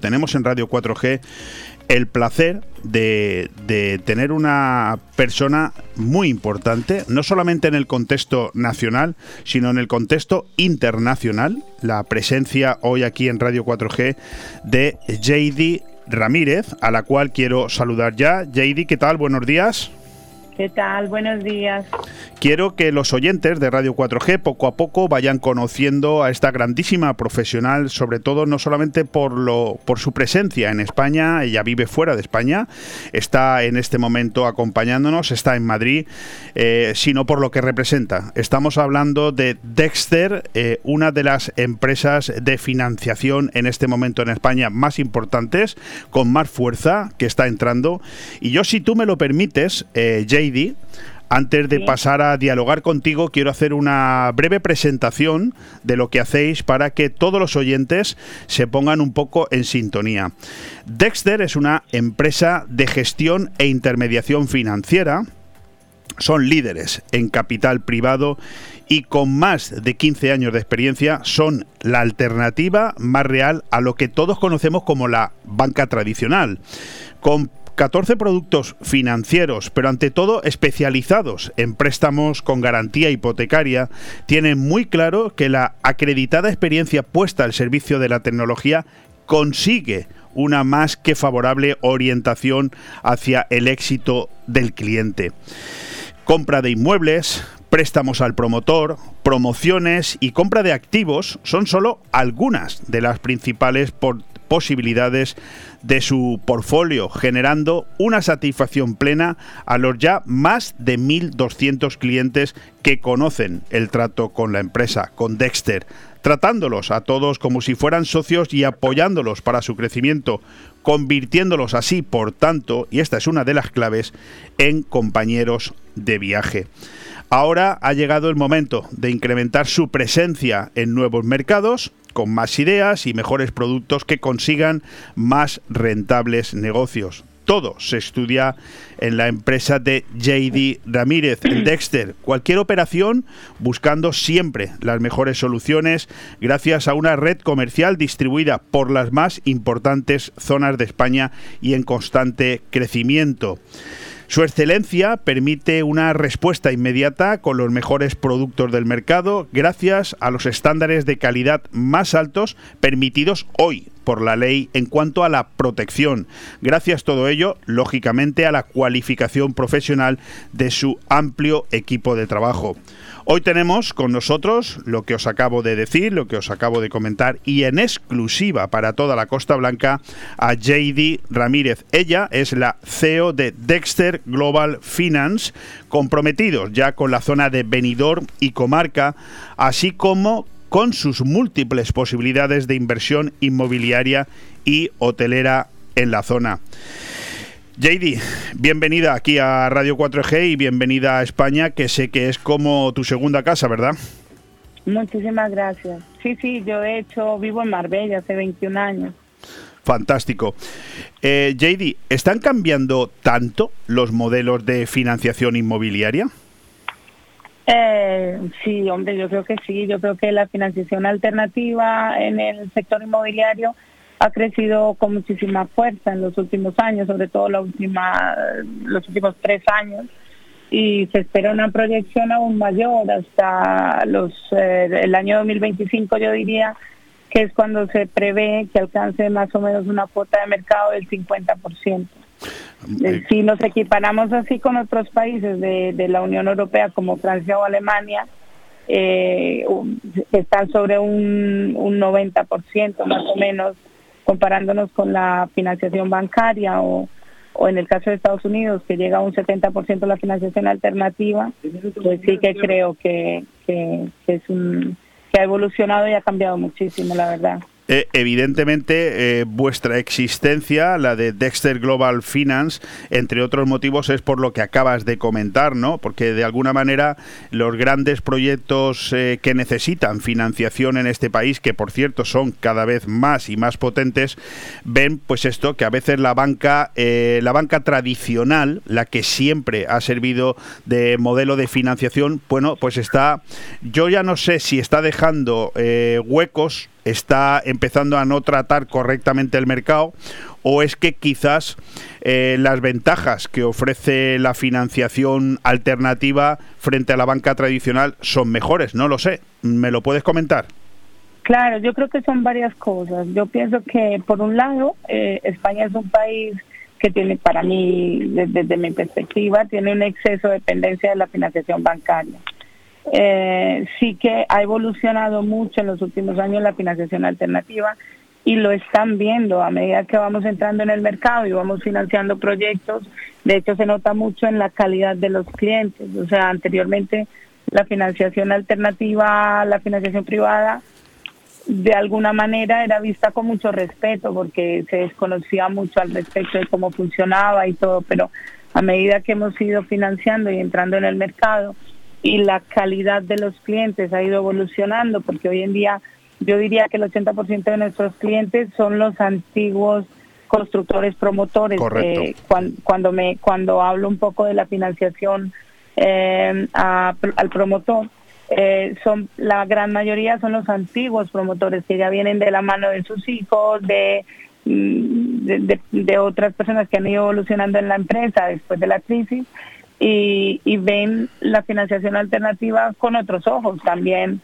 Tenemos en Radio 4G el placer de, tener una persona muy importante, no solamente en el contexto nacional, sino en el contexto internacional. La presencia hoy aquí en Radio 4G de JD Ramírez, a la cual quiero saludar ya. JD, ¿qué tal? Buenos días. ¿Qué tal? Buenos días. Quiero que los oyentes de Radio 4G poco a poco vayan conociendo a esta grandísima profesional, sobre todo no solamente por lo por su presencia en España, ella vive fuera de España, está en este momento acompañándonos, está en Madrid, eh, sino por lo que representa. Estamos hablando de Dexter, eh, una de las empresas de financiación en este momento en España más importantes, con más fuerza que está entrando. Y yo, si tú me lo permites, eh, antes de pasar a dialogar contigo, quiero hacer una breve presentación de lo que hacéis para que todos los oyentes se pongan un poco en sintonía. Dexter es una empresa de gestión e intermediación financiera. Son líderes en capital privado y con más de 15 años de experiencia son la alternativa más real a lo que todos conocemos como la banca tradicional. Con 14 productos financieros, pero ante todo especializados en préstamos con garantía hipotecaria, tienen muy claro que la acreditada experiencia puesta al servicio de la tecnología consigue una más que favorable orientación hacia el éxito del cliente. Compra de inmuebles, préstamos al promotor, promociones y compra de activos son solo algunas de las principales posibilidades de su portfolio, generando una satisfacción plena a los ya más de 1.200 clientes que conocen el trato con la empresa, con Dexter, tratándolos a todos como si fueran socios y apoyándolos para su crecimiento, convirtiéndolos así, por tanto, y esta es una de las claves, en compañeros de viaje. Ahora ha llegado el momento de incrementar su presencia en nuevos mercados, con más ideas y mejores productos que consigan más rentables negocios. Todo se estudia en la empresa de JD Ramírez, Dexter. Cualquier operación buscando siempre las mejores soluciones gracias a una red comercial distribuida por las más importantes zonas de España y en constante crecimiento. Su excelencia permite una respuesta inmediata con los mejores productos del mercado gracias a los estándares de calidad más altos permitidos hoy por la ley en cuanto a la protección. Gracias todo ello, lógicamente, a la cualificación profesional de su amplio equipo de trabajo. Hoy tenemos con nosotros lo que os acabo de decir, lo que os acabo de comentar y en exclusiva para toda la Costa Blanca a JD Ramírez. Ella es la CEO de Dexter Global Finance, comprometidos ya con la zona de Benidorm y comarca, así como con sus múltiples posibilidades de inversión inmobiliaria y hotelera en la zona. JD, bienvenida aquí a Radio 4G y bienvenida a España, que sé que es como tu segunda casa, ¿verdad? Muchísimas gracias. Sí, sí, yo de hecho vivo en Marbella hace 21 años. Fantástico. Eh, JD, ¿están cambiando tanto los modelos de financiación inmobiliaria? Eh, sí, hombre, yo creo que sí. Yo creo que la financiación alternativa en el sector inmobiliario ha crecido con muchísima fuerza en los últimos años, sobre todo los últimos tres años, y se espera una proyección aún mayor hasta los eh, el año 2025, yo diría que es cuando se prevé que alcance más o menos una cuota de mercado del 50%. Eh, si nos equiparamos así con otros países de, la Unión Europea como Francia o Alemania, eh, están sobre un, un 90% más o menos comparándonos con la financiación bancaria o, en el caso de Estados Unidos, que llega a un 70% de la financiación alternativa, pues sí que creo que es un, que ha evolucionado y ha cambiado muchísimo, la verdad. Eh, evidentemente, eh, vuestra existencia, la de Dexter Global Finance, entre otros motivos, es por lo que acabas de comentar, ¿no? Porque de alguna manera los grandes proyectos eh, que necesitan financiación en este país, que por cierto son cada vez más y más potentes, ven pues esto que a veces la banca, la banca tradicional, la que siempre ha servido de modelo de financiación, bueno, pues está, yo ya no sé si está dejando huecos está empezando a no tratar correctamente el mercado o es que quizás eh, las ventajas que ofrece la financiación alternativa frente a la banca tradicional son mejores, no lo sé. ¿Me lo puedes comentar? Claro, yo creo que son varias cosas. Yo pienso que, por un lado, eh, España es un país que tiene, para mí, desde, mi perspectiva, tiene un exceso de dependencia de la financiación bancaria. Eh, sí que ha evolucionado mucho en los últimos años la financiación alternativa y lo están viendo a medida que vamos entrando en el mercado y vamos financiando proyectos. De hecho, se nota mucho en la calidad de los clientes. O sea, anteriormente la financiación alternativa, la financiación privada, de alguna manera era vista con mucho respeto porque se desconocía mucho al respecto de cómo funcionaba y todo, pero a medida que hemos ido financiando y entrando en el mercado y la calidad de los clientes ha ido evolucionando, porque hoy en día yo diría que el 80% de nuestros clientes son los antiguos constructores promotores. Eh, cuando, me cuando hablo un poco de la financiación eh, al promotor, eh, son la gran mayoría son los antiguos promotores que ya vienen de la mano de sus hijos, de, mm, de, otras personas que han ido evolucionando en la empresa después de la crisis y, y ven la financiación alternativa con otros ojos también.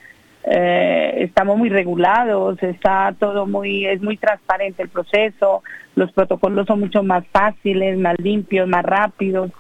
Eh, estamos muy regulados, está todo muy, es muy transparente el proceso, los protocolos son mucho más fáciles, más limpios, más rápidos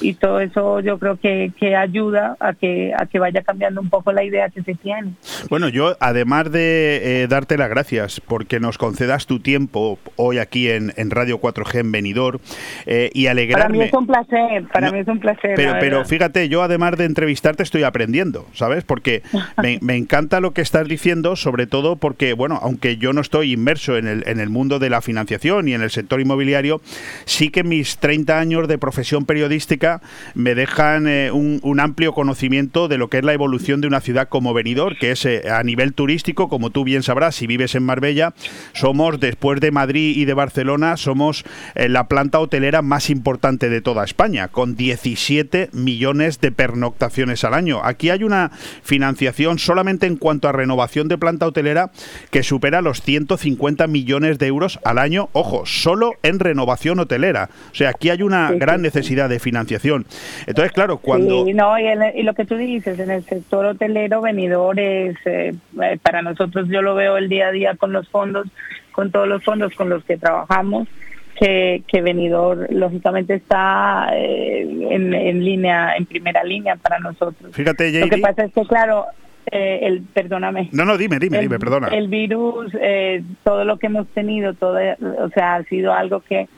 y todo eso yo creo que, que, ayuda a que, a que vaya cambiando un poco la idea que se tiene. Bueno, yo además de eh, darte las gracias porque nos concedas tu tiempo hoy aquí en, en Radio 4G en Benidorm eh, y alegrarme... Para mí es un placer, para mí es un placer. Pero, pero fíjate, yo además de entrevistarte estoy aprendiendo, ¿sabes? Porque me, me, encanta lo que estás diciendo, sobre todo porque, bueno, aunque yo no estoy inmerso en el, en el mundo de la financiación y en el sector inmobiliario, sí que mis 30 años de profesión periodística me dejan eh, un, amplio conocimiento de lo que es la evolución de una ciudad como Benidorm, que es eh, a nivel turístico, como tú bien sabrás, si vives en Marbella, somos, después de Madrid y de Barcelona, somos eh, la planta hotelera más importante de toda España, con 17 millones de pernoctaciones al año. Aquí hay una financiación solamente en cuanto a renovación de planta hotelera que supera los 150 millones de euros al año, ojo, solo en renovación hotelera. O sea, aquí hay una gran necesidad de financiación entonces, claro, cuando... Sí, no, y, lo que tú dices, en el sector hotelero, venidores, eh, eh, para nosotros yo lo veo el día a día con los fondos, con todos los fondos con los que trabajamos, que, que venidor lógicamente está eh, en, línea, en primera línea para nosotros. Fíjate, Lo que pasa es que, claro, el perdóname. No, no, dime, dime, dime, perdona. El virus, todo lo que hemos tenido, todo, o sea, ha sido algo que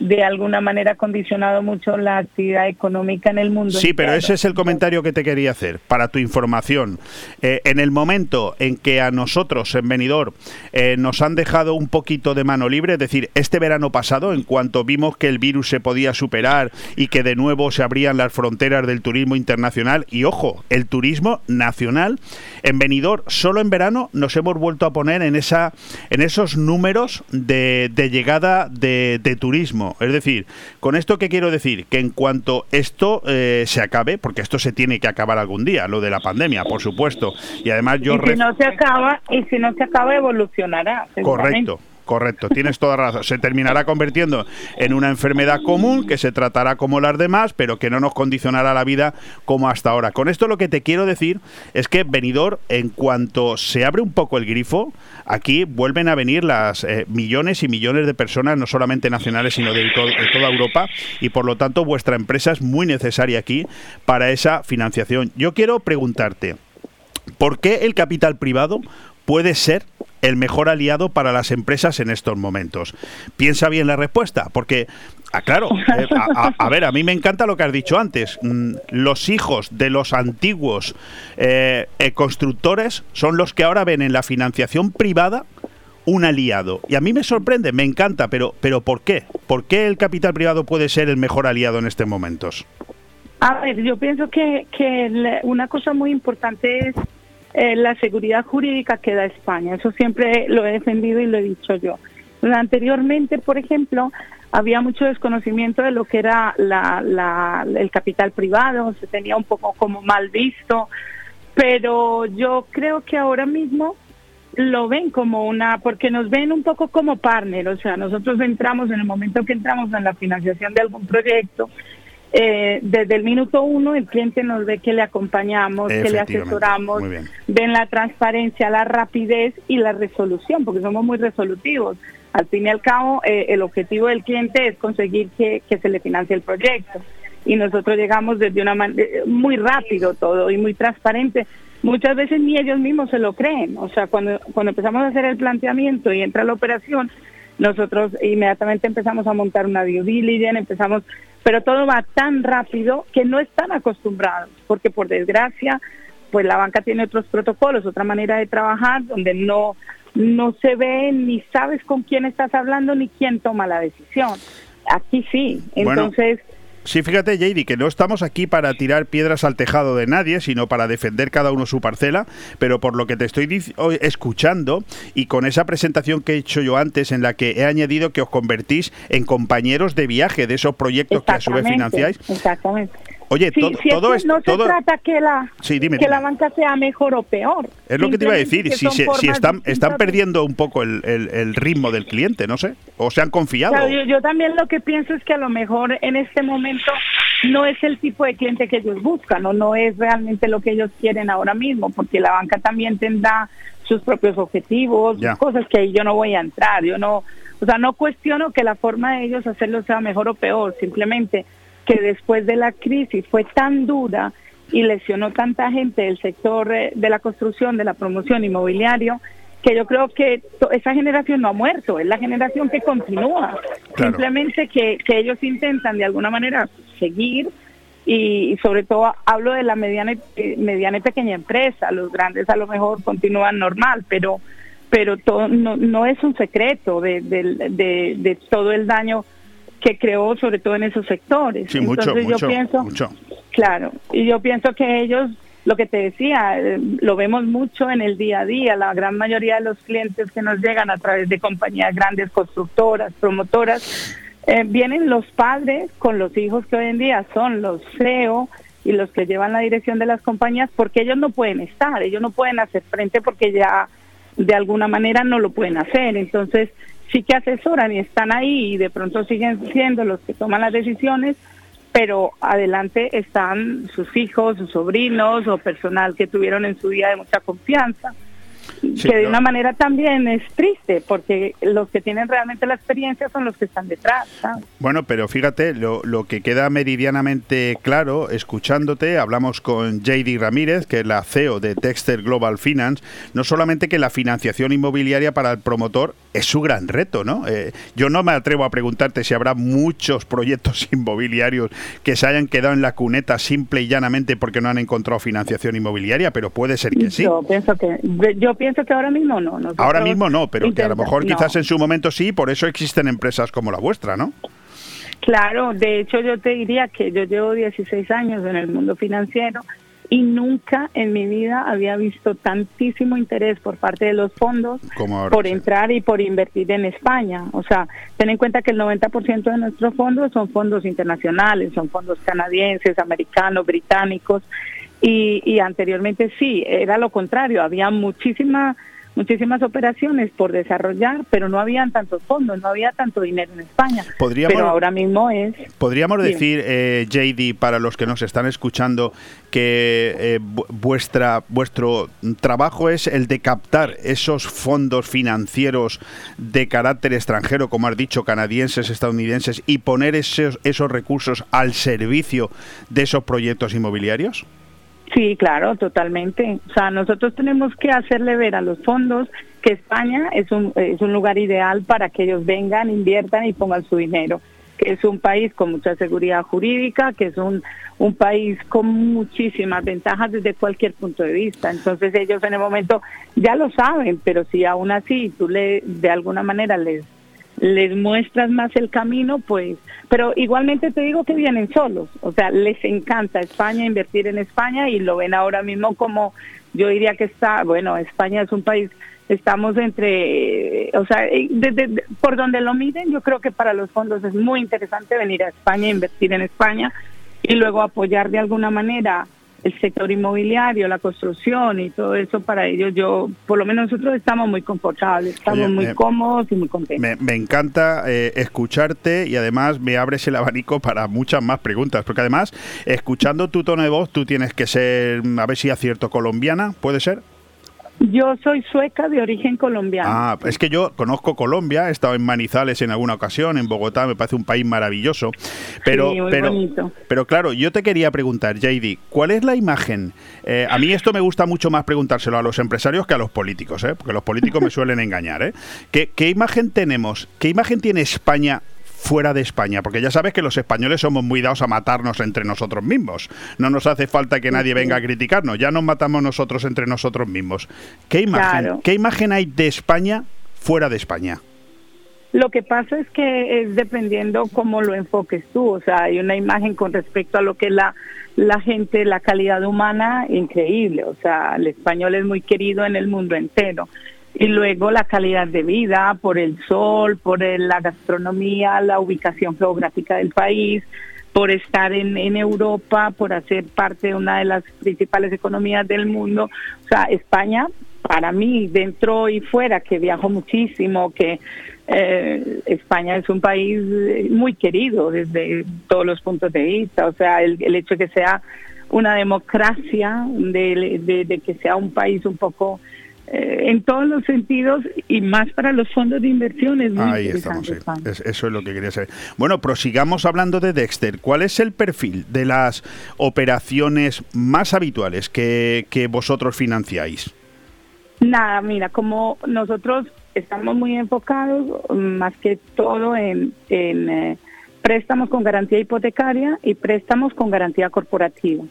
de alguna manera condicionado mucho la actividad económica en el mundo. Sí, pero ese es el comentario que te quería hacer, para tu información. Eh, en el momento en que a nosotros en Benidorm eh, nos han dejado un poquito de mano libre, es decir, este verano pasado, en cuanto vimos que el virus se podía superar y que de nuevo se abrían las fronteras del turismo internacional, y ojo, el turismo nacional, en Benidorm, solo en verano nos hemos vuelto a poner en, esa, en esos números de, llegada de turismo. Es decir, con esto que quiero decir, que en cuanto esto eh, se acabe, porque esto se tiene que acabar algún día, lo de la pandemia, por supuesto, y además yo... Y si no se acaba, y si no se acaba, evolucionará. Correcto. Correcto, tienes toda razón. Se terminará convirtiendo en una enfermedad común que se tratará como las demás, pero que no nos condicionará la vida como hasta ahora. Con esto lo que te quiero decir es que venidor, en cuanto se abre un poco el grifo, aquí vuelven a venir las eh, millones y millones de personas, no solamente nacionales, sino de, de toda Europa, y por lo tanto vuestra empresa es muy necesaria aquí para esa financiación. Yo quiero preguntarte, ¿por qué el capital privado puede ser el mejor aliado para las empresas en estos momentos? Piensa bien la respuesta, porque Ah, claro. Eh, a, ver, a mí me encanta lo que has dicho antes. Mm, los hijos de los antiguos eh, constructores son los que ahora ven en la financiación privada un aliado. Y a mí me sorprende, me encanta, pero, pero ¿por qué? ¿Por qué el capital privado puede ser el mejor aliado en estos momentos? A ver, yo pienso que, que una cosa muy importante es eh, la seguridad jurídica que da España. Eso siempre lo he defendido y lo he dicho yo. Anteriormente, por ejemplo, había mucho desconocimiento de lo que era la, el capital privado, se tenía un poco como mal visto, pero yo creo que ahora mismo lo ven como una, porque nos ven un poco como partner, o sea, nosotros entramos en el momento que entramos en la financiación de algún proyecto, eh, desde el minuto uno el cliente nos ve que le acompañamos, que le asesoramos, ven la transparencia, la rapidez y la resolución, porque somos muy resolutivos. Al fin y al cabo, eh, el objetivo del cliente es conseguir que, que se le financie el proyecto. Y nosotros llegamos desde una manera muy rápido todo y muy transparente muchas veces ni ellos mismos se lo creen. O sea, cuando, cuando empezamos a hacer el planteamiento y entra la operación, nosotros inmediatamente empezamos a montar una due diligence, empezamos, pero todo va tan rápido que no están acostumbrados, porque por desgracia, pues la banca tiene otros protocolos, otra manera de trabajar, donde no, no se ve ni sabes con quién estás hablando ni quién toma la decisión. Aquí sí. Entonces... Sí, fíjate, JD, que no estamos aquí para tirar piedras al tejado de nadie, sino para defender cada uno su parcela, pero por lo que te estoy escuchando y con esa presentación que he hecho yo antes, en la que he añadido que os convertís en compañeros de viaje de esos proyectos que a su vez financiáis. Exactamente. Oye, todo, esto... No se trata que la, que la banca sea mejor o peor. Es lo que te iba a decir, si, si están, están perdiendo un poco el, el, ritmo del cliente, no sé, o se han confiado. yo, también lo que pienso es que a lo mejor en este momento no es el tipo de cliente que ellos buscan o no es realmente lo que ellos quieren ahora mismo, porque la banca también tendrá sus propios objetivos, cosas que ahí yo no voy a entrar, yo no, o sea, no cuestiono que la forma de ellos hacerlo sea mejor o peor, simplemente que después de la crisis fue tan dura y lesionó tanta gente del sector eh, de la construcción, de la promoción inmobiliario, que yo creo que esa generación no ha muerto, es la generación que continúa. Simplemente que, que ellos intentan de alguna manera seguir y, sobre todo hablo de la mediana, y, mediana y pequeña empresa, los grandes a lo mejor continúan normal, pero pero todo, no, no es un secreto de, de, de todo el daño que creó sobre todo en esos sectores. Sí, mucho, Entonces yo pienso, claro, y yo pienso que ellos, lo que te decía, eh, lo vemos mucho en el día a día, la gran mayoría de los clientes que nos llegan a través de compañías grandes, constructoras, promotoras, eh, vienen los padres con los hijos que hoy en día son los CEO y los que llevan la dirección de las compañías porque ellos no pueden estar, ellos no pueden hacer frente porque ya de alguna manera no lo pueden hacer. Entonces, sí que asesoran y están ahí y de pronto siguen siendo los que toman las decisiones, pero adelante están sus hijos, sus sobrinos o personal que tuvieron en su día de mucha confianza que de una manera también es triste, porque los que tienen realmente la experiencia son los que están detrás. Bueno, pero fíjate, lo, lo, que queda meridianamente claro, escuchándote, hablamos con JD Ramírez, que es la CEO de Texter Global Finance, no solamente que la financiación inmobiliaria para el promotor es su gran reto, ¿no? Eh, yo no me atrevo a preguntarte si habrá muchos proyectos inmobiliarios que se hayan quedado en la cuneta simple y llanamente porque no han encontrado financiación inmobiliaria, pero puede ser que sí. Yo pienso que, yo pienso que ahora mismo no. ahora mismo no, pero que a lo mejor quizás en su momento sí, por eso existen empresas como la vuestra, ¿no? Claro, de hecho yo te diría que yo llevo 16 años en el mundo financiero y nunca en mi vida había visto tantísimo interés por parte de los fondos por entrar y por invertir en España. O sea, ten en cuenta que el 90% de nuestros fondos son fondos internacionales, son fondos canadienses, americanos, británicos. Y, y anteriormente sí, era lo contrario, había muchísima muchísimas operaciones por desarrollar, pero no habían tantos fondos, no había tanto dinero en España. pero ahora mismo es. Podríamos decir, eh, JD, para los que nos están escuchando, que eh, vuestra vuestro trabajo es el de captar esos fondos financieros de carácter extranjero, como has dicho, canadienses, estadounidenses, y poner esos, esos recursos al servicio de esos proyectos inmobiliarios. Sí, claro, totalmente. O sea, nosotros tenemos que hacerle ver a los fondos que España es un, es un lugar ideal para que ellos vengan, inviertan y pongan su dinero, que es un país con mucha seguridad jurídica, que es un, un país con muchísimas ventajas desde cualquier punto de vista. Entonces ellos en el momento ya lo saben, pero si aún así tú le de alguna manera les les muestras más el camino, pues, pero igualmente te digo que vienen solos, o sea, les encanta España, invertir en España y lo ven ahora mismo como, yo diría que está, bueno, España es un país, estamos entre, o sea, desde, por donde lo miden, yo creo que para los fondos es muy interesante venir a España, invertir en España y luego apoyar de alguna manera el sector inmobiliario, la construcción y todo eso para ellos, yo, por lo menos nosotros estamos muy confortables, estamos muy cómodos y muy contentos. Me, encanta eh, escucharte y además me abres el abanico para muchas más preguntas, porque además, escuchando tu tono de voz, tú tienes que ser, a ver si acierto, colombiana, ¿puede ser? Yo soy sueca de origen colombiano. Ah, es que yo conozco Colombia, he estado en Manizales en alguna ocasión, en Bogotá, me parece un país maravilloso. Pero, pero, pero claro, yo te quería preguntar, JD, ¿cuál es la imagen? Eh, a mí esto me gusta mucho más preguntárselo a los empresarios que a los políticos, ¿eh? porque los políticos me suelen engañar. ¿eh? ¿Qué, ¿Qué imagen tenemos? ¿Qué imagen tiene España fuera de España, porque ya sabes que los españoles somos muy dados a matarnos entre nosotros mismos. No nos hace falta que nadie venga a criticarnos, ya nos matamos nosotros entre nosotros mismos. ¿Qué imagen, ¿qué imagen hay de España fuera de España? Lo que pasa es que es dependiendo cómo lo enfoques tú, o sea, hay una imagen con respecto a lo que es la, la gente, la calidad humana, increíble, o sea, el español es muy querido en el mundo entero y luego la calidad de vida por el sol, por la gastronomía, la ubicación geográfica del país, por estar en, en Europa, por hacer parte de una de las principales economías del mundo. O sea, España, para mí, dentro y fuera, que viajo muchísimo, que eh, España es un país muy querido desde todos los puntos de vista. O sea, el, el hecho de que sea una democracia, de, que sea un país un poco eh, en todos los sentidos y más para los fondos de inversiones. Ahí estamos, eso es lo que quería saber. Bueno, prosigamos hablando de Dexter. ¿Cuál es el perfil de las operaciones más habituales que, vosotros financiáis? Nada, mira, como nosotros estamos muy enfocados más que todo en, eh, préstamos con garantía hipotecaria y préstamos con garantía corporativa.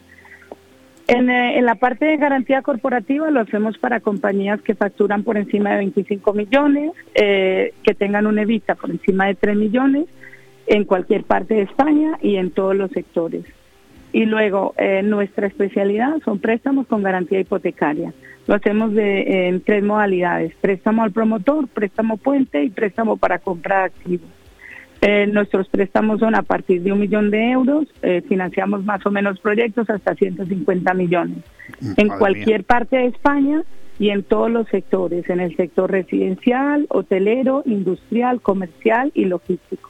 Eh, en, la parte de garantía corporativa lo hacemos para compañías que facturan por encima de 25 millones, eh, que tengan un evita por encima de 3 millones en cualquier parte de España y en todos los sectores. Y luego, eh, nuestra especialidad son préstamos con garantía hipotecaria. Lo hacemos de, en tres modalidades, préstamo al promotor, préstamo puente y préstamo para compra activos. Eh, nuestros préstamos son a partir de un millón de euros, eh, financiamos más o menos proyectos hasta 150 millones mm, en cualquier parte de España y en todos los sectores, en el sector residencial, hotelero, industrial, comercial y logístico.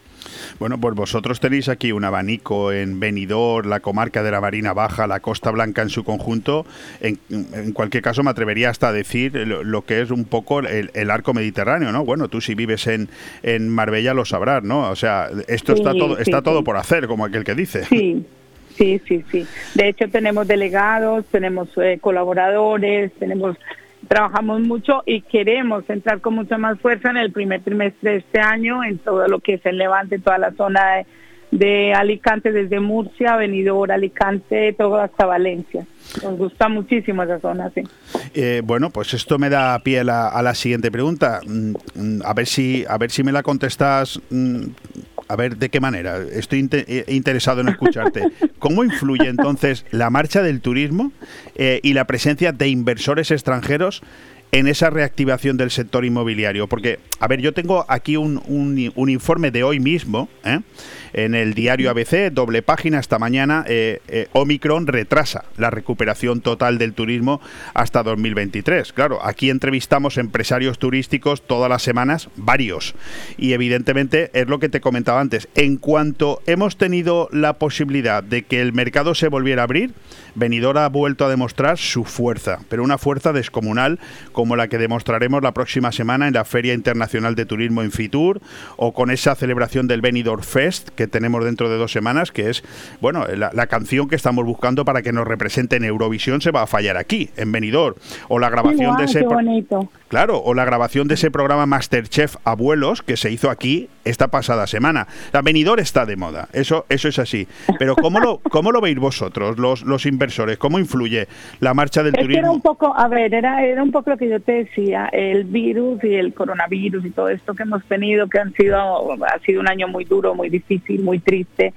Bueno, pues vosotros tenéis aquí un abanico en Benidorm, la comarca de la Marina Baja, la Costa Blanca en su conjunto. En, cualquier caso, me atrevería hasta a decir lo, que es un poco el, arco mediterráneo, ¿no? Bueno, tú si vives en, en Marbella lo sabrás, ¿no? O sea, esto está todo está todo por hacer, como aquel que dice. Sí. Sí, sí, sí. De hecho, tenemos delegados, tenemos eh, colaboradores, tenemos trabajamos mucho y queremos entrar con mucha más fuerza en el primer trimestre de este año en todo lo que es el Levante, toda la zona de, Alicante, desde Murcia, Benidorm, Alicante, todo hasta Valencia. Nos gusta muchísimo esa zona, sí. Eh, bueno, pues esto me da pie a la, a la siguiente pregunta. Mm, mm, a ver si, a ver si me la contestas mm, a ver, ¿de qué manera? Estoy eh, interesado en escucharte. ¿Cómo influye entonces la marcha del turismo eh, y la presencia de inversores extranjeros en esa reactivación del sector inmobiliario? Porque, a ver, yo tengo aquí un, un, informe de hoy mismo, ¿eh? en el diario ABC, doble página esta mañana, eh, eh, Omicron retrasa la recuperación total del turismo hasta 2023. Claro, aquí entrevistamos empresarios turísticos todas las semanas, varios, y evidentemente es lo que te comentaba antes, en cuanto hemos tenido la posibilidad de que el mercado se volviera a abrir, Benidorm ha vuelto a demostrar su fuerza, pero una fuerza descomunal como la que demostraremos la próxima semana en la Feria Internacional de Turismo en Fitur o con esa celebración del Benidorm Fest que tenemos dentro de dos semanas, que es, bueno, la, canción que estamos buscando para que nos represente en Eurovisión se va a fallar aquí, en Benidorm, o la grabación de ese... Claro, o la grabación de ese programa Masterchef Abuelos que se hizo aquí esta pasada semana. La Benidorm está de moda, eso, eso es así. Pero ¿cómo lo, cómo lo veis vosotros, los, los inversores? ¿Cómo influye la marcha del turismo? Era un poco, a ver, era, era un poco lo que yo te decía, el virus y el coronavirus y todo esto que hemos tenido, que han sido, ha sido un año muy duro, muy difícil, muy triste.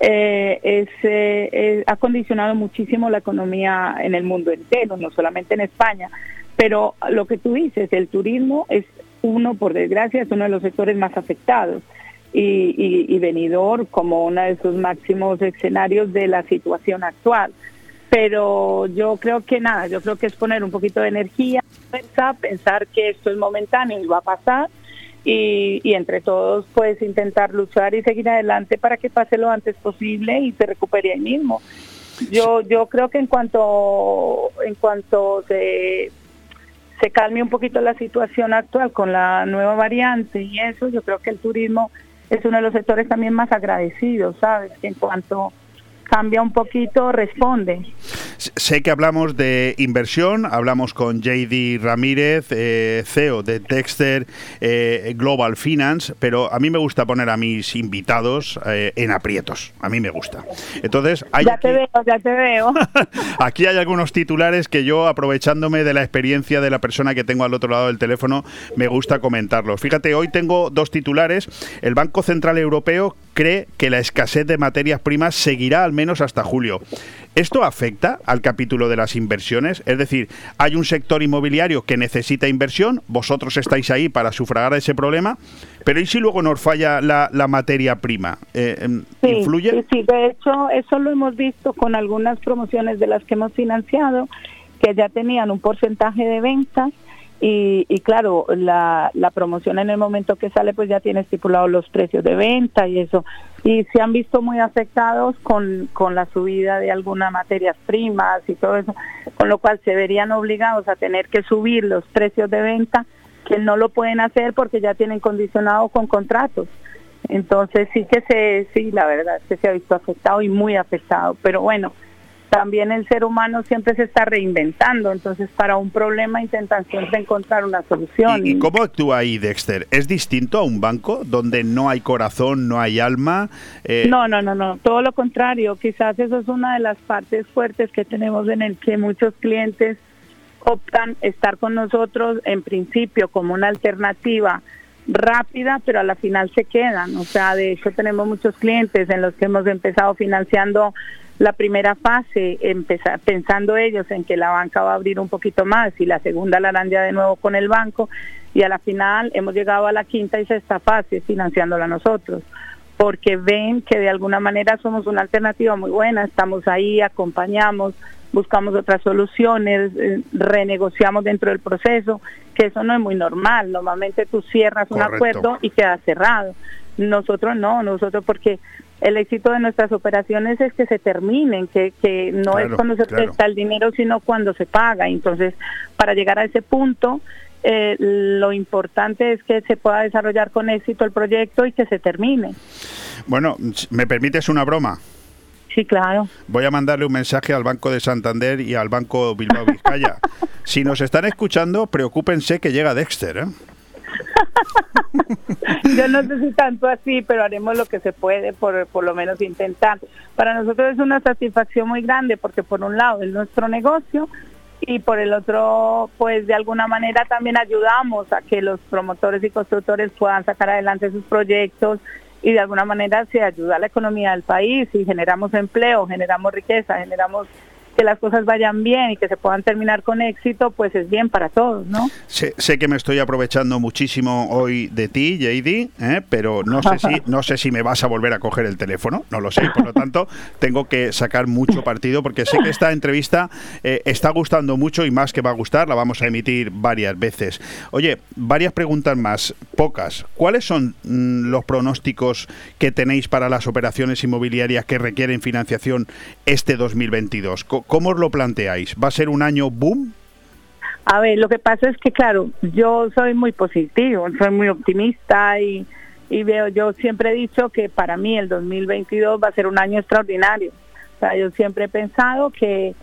Eh, es, eh, ha condicionado muchísimo la economía en el mundo entero, no solamente en España. Pero lo que tú dices, el turismo es uno, por desgracia, es uno de los sectores más afectados. Y, venidor como uno de sus máximos escenarios de la situación actual. pero yo creo que nada, yo creo que es poner un poquito de energía, pensar que esto es momentáneo y va a pasar y, y, entre todos pues intentar luchar y seguir adelante para que pase lo antes posible y se recupere ahí mismo. Yo yo creo que en cuanto en cuanto se se calme un poquito la situación actual con la nueva variante y eso, yo creo que el turismo es uno de los sectores también más agradecidos, ¿sabes? En cuanto cambia un poquito, responde. Sé que hablamos de inversión, hablamos con JD Ramírez, eh, CEO de Dexter eh, Global Finance, pero a mí me gusta poner a mis invitados eh, en aprietos, a mí me gusta. Entonces, hay ya te veo, ya te veo. aquí hay algunos titulares que yo, aprovechándome de la experiencia de la persona que tengo al otro lado del teléfono, me gusta comentarlos. Fíjate, hoy tengo dos titulares. El Banco Central Europeo cree que la escasez de materias primas seguirá al menos hasta julio. ¿Esto afecta al capítulo de las inversiones? Es decir, hay un sector inmobiliario que necesita inversión, vosotros estáis ahí para sufragar ese problema, pero ¿y si luego nos falla la, materia prima? Eh, em, ¿Influye? Sí, sí, de hecho, eso lo hemos visto con algunas promociones de las que hemos financiado, que ya tenían un porcentaje de ventas y, y claro, la, promoción en el momento que sale pues ya tiene estipulados los precios de venta y eso. Y se han visto muy afectados con, con la subida de algunas materias primas y todo eso, con lo cual se verían obligados a tener que subir los precios de venta, que no lo pueden hacer porque ya tienen condicionado con contratos. Entonces sí que se, sí, la verdad es que se ha visto afectado y muy afectado. Pero bueno, también el ser humano siempre se está reinventando, entonces para un problema intentan siempre encontrar una solución. ¿Y, cómo actúa ahí Dexter? ¿Es distinto a un banco donde no hay corazón, no hay alma? Eh, no, no, no, no, todo lo contrario, quizás eso es una de las partes fuertes que tenemos en el que muchos clientes optan estar con nosotros en principio como una alternativa rápida, pero a la final se quedan. O sea, de hecho tenemos muchos clientes en los que hemos empezado financiando la primera fase, empezar, pensando ellos en que la banca va a abrir un poquito más y la segunda la harán ya de nuevo con el banco y a la final hemos llegado a la quinta y sexta fase financiándola nosotros porque ven que de alguna manera somos una alternativa muy buena, estamos ahí, acompañamos, buscamos otras soluciones, eh, renegociamos dentro del proceso, que eso no es muy normal, normalmente tú cierras un acuerdo y queda cerrado. Nosotros no, nosotros porque el éxito de nuestras operaciones es que se terminen, que, que no es cuando se presta el dinero, sino cuando se paga. Entonces, para llegar a ese punto, eh, lo importante es que se pueda desarrollar con éxito el proyecto y que se termine. Bueno, ¿me permites una broma? Sí, claro. Voy a mandarle un mensaje al Banco de Santander y al Banco Bilbao Vizcaya. si nos están escuchando, preocúpense que llega Dexter, ¿eh? Yo no sé si tanto así, pero haremos lo que se puede por, por lo menos intentar. Para nosotros es una satisfacción muy grande porque por un lado es nuestro negocio y por el otro, pues de alguna manera también ayudamos a que los promotores y constructores puedan sacar adelante sus proyectos y de alguna manera se ayuda a la economía del país y generamos empleo, generamos riqueza, generamos que las cosas vayan bien y que se puedan terminar con éxito, pues es bien para todos, ¿no? Sé, sé que me estoy aprovechando muchísimo hoy de ti, JD, ¿eh? pero no sé si no sé si me vas a volver a coger el teléfono, no lo sé, por lo tanto tengo que sacar mucho partido porque sé que esta entrevista eh, está gustando mucho y más que va a gustar, la vamos a emitir varias veces. Oye, varias preguntas más, pocas. ¿Cuáles son mm, los pronósticos que tenéis para las operaciones inmobiliarias que requieren financiación este 2022? ¿Cómo os lo planteáis? ¿Va a ser un año boom? A ver, lo que pasa es que, claro, yo soy muy positivo, soy muy optimista y, y veo, yo siempre he dicho que para mí el 2022 va a ser un año extraordinario. O sea, yo siempre he pensado que,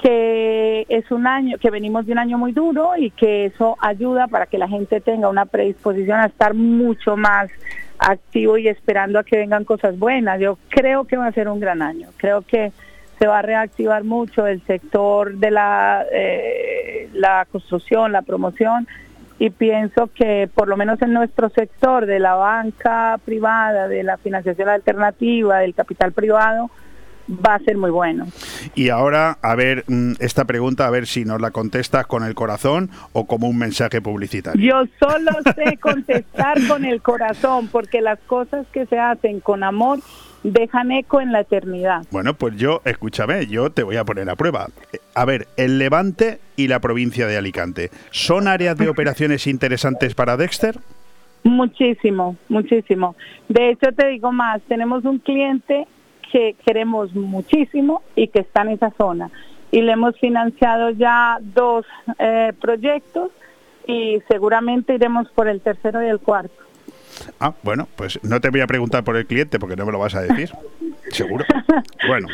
que es un año, que venimos de un año muy duro y que eso ayuda para que la gente tenga una predisposición a estar mucho más activo y esperando a que vengan cosas buenas. Yo creo que va a ser un gran año. Creo que se va a reactivar mucho el sector de la, eh, la construcción, la promoción y pienso que por lo menos en nuestro sector de la banca privada, de la financiación alternativa, del capital privado, va a ser muy bueno. Y ahora, a ver, mm, esta pregunta, a ver si nos la contestas con el corazón o como un mensaje publicitario. Yo solo sé contestar con el corazón, porque las cosas que se hacen con amor dejan eco en la eternidad. Bueno, pues yo, escúchame, yo te voy a poner a prueba. A ver, el Levante y la provincia de Alicante, ¿son áreas de operaciones interesantes para Dexter? Muchísimo, muchísimo. De hecho, te digo más, tenemos un cliente que queremos muchísimo y que está en esa zona. Y le hemos financiado ya dos eh, proyectos y seguramente iremos por el tercero y el cuarto. Ah, bueno, pues no te voy a preguntar por el cliente porque no me lo vas a decir. Seguro. Bueno,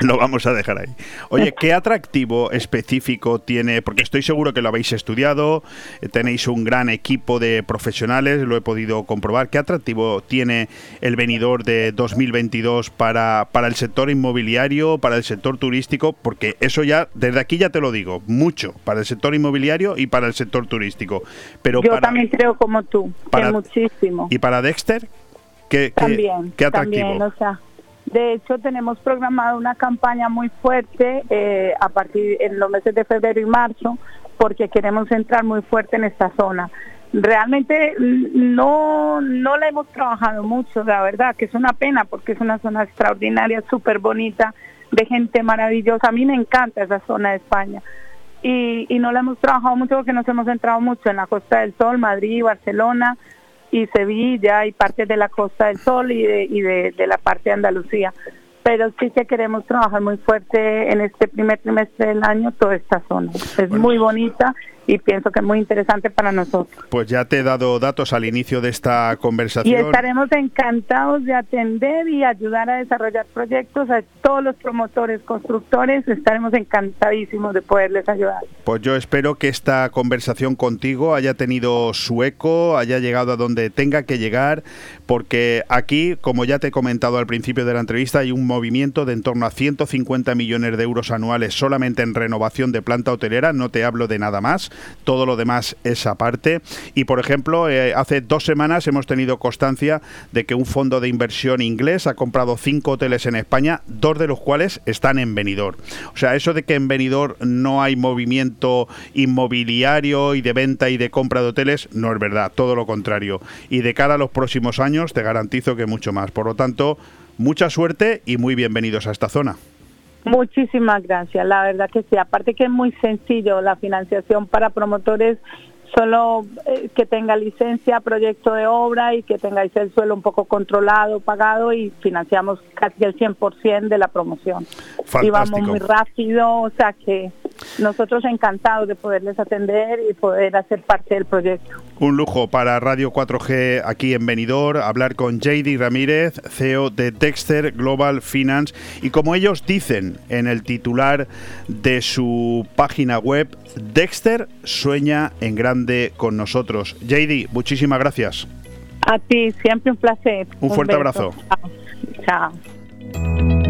lo vamos a dejar ahí. Oye, ¿qué atractivo específico tiene? Porque estoy seguro que lo habéis estudiado, eh, tenéis un gran equipo de profesionales, lo he podido comprobar. ¿Qué atractivo tiene el venidor de 2022 para, para el sector inmobiliario, para el sector turístico? Porque eso ya, desde aquí ya te lo digo, mucho para el sector inmobiliario y para el sector turístico. Pero Yo también creo como tú, que muchísimo. ¿Y para Dexter? ¿Qué, también, qué atractivo? También, o sea, de hecho, tenemos programado una campaña muy fuerte eh, a partir en los meses de febrero y marzo, porque queremos entrar muy fuerte en esta zona. Realmente no, no la hemos trabajado mucho, la verdad, que es una pena, porque es una zona extraordinaria, súper bonita, de gente maravillosa. A mí me encanta esa zona de España. Y, y no la hemos trabajado mucho porque nos hemos centrado mucho en la Costa del Sol, Madrid, Barcelona, y Sevilla y parte de la Costa del Sol y de, y de, de la parte de Andalucía. Pero sí que queremos trabajar muy fuerte en este primer trimestre del año toda esta zona. Es muy bonita y pienso que es muy interesante para nosotros. Pues ya te he dado datos al inicio de esta conversación. Y estaremos encantados de atender y ayudar a desarrollar proyectos a todos los promotores, constructores, estaremos encantadísimos de poderles ayudar. Pues yo espero que esta conversación contigo haya tenido su eco, haya llegado a donde tenga que llegar, porque aquí, como ya te he comentado al principio de la entrevista, hay un movimiento de en torno a 150 millones de euros anuales solamente en renovación de planta hotelera, no te hablo de nada más todo lo demás es aparte. Y por ejemplo, eh, hace dos semanas hemos tenido constancia de que un fondo de inversión inglés ha comprado cinco hoteles en España, dos de los cuales están en Benidorm. O sea, eso de que en Benidorm no hay movimiento inmobiliario y de venta y de compra de hoteles, no es verdad, todo lo contrario. Y de cara a los próximos años, te garantizo que mucho más. Por lo tanto, mucha suerte y muy bienvenidos a esta zona. Muchísimas gracias, la verdad que sí. Aparte que es muy sencillo la financiación para promotores, solo eh, que tenga licencia, proyecto de obra y que tengáis el suelo un poco controlado, pagado y financiamos casi el 100% de la promoción. Y vamos muy rápido, o sea que nosotros encantados de poderles atender y poder hacer parte del proyecto. Un lujo para Radio 4G aquí en Benidorm, hablar con JD Ramírez, CEO de Dexter Global Finance. Y como ellos dicen en el titular de su página web, Dexter sueña en grande con nosotros. JD, muchísimas gracias. A ti, siempre un placer. Un, fuerte abrazo. Chao.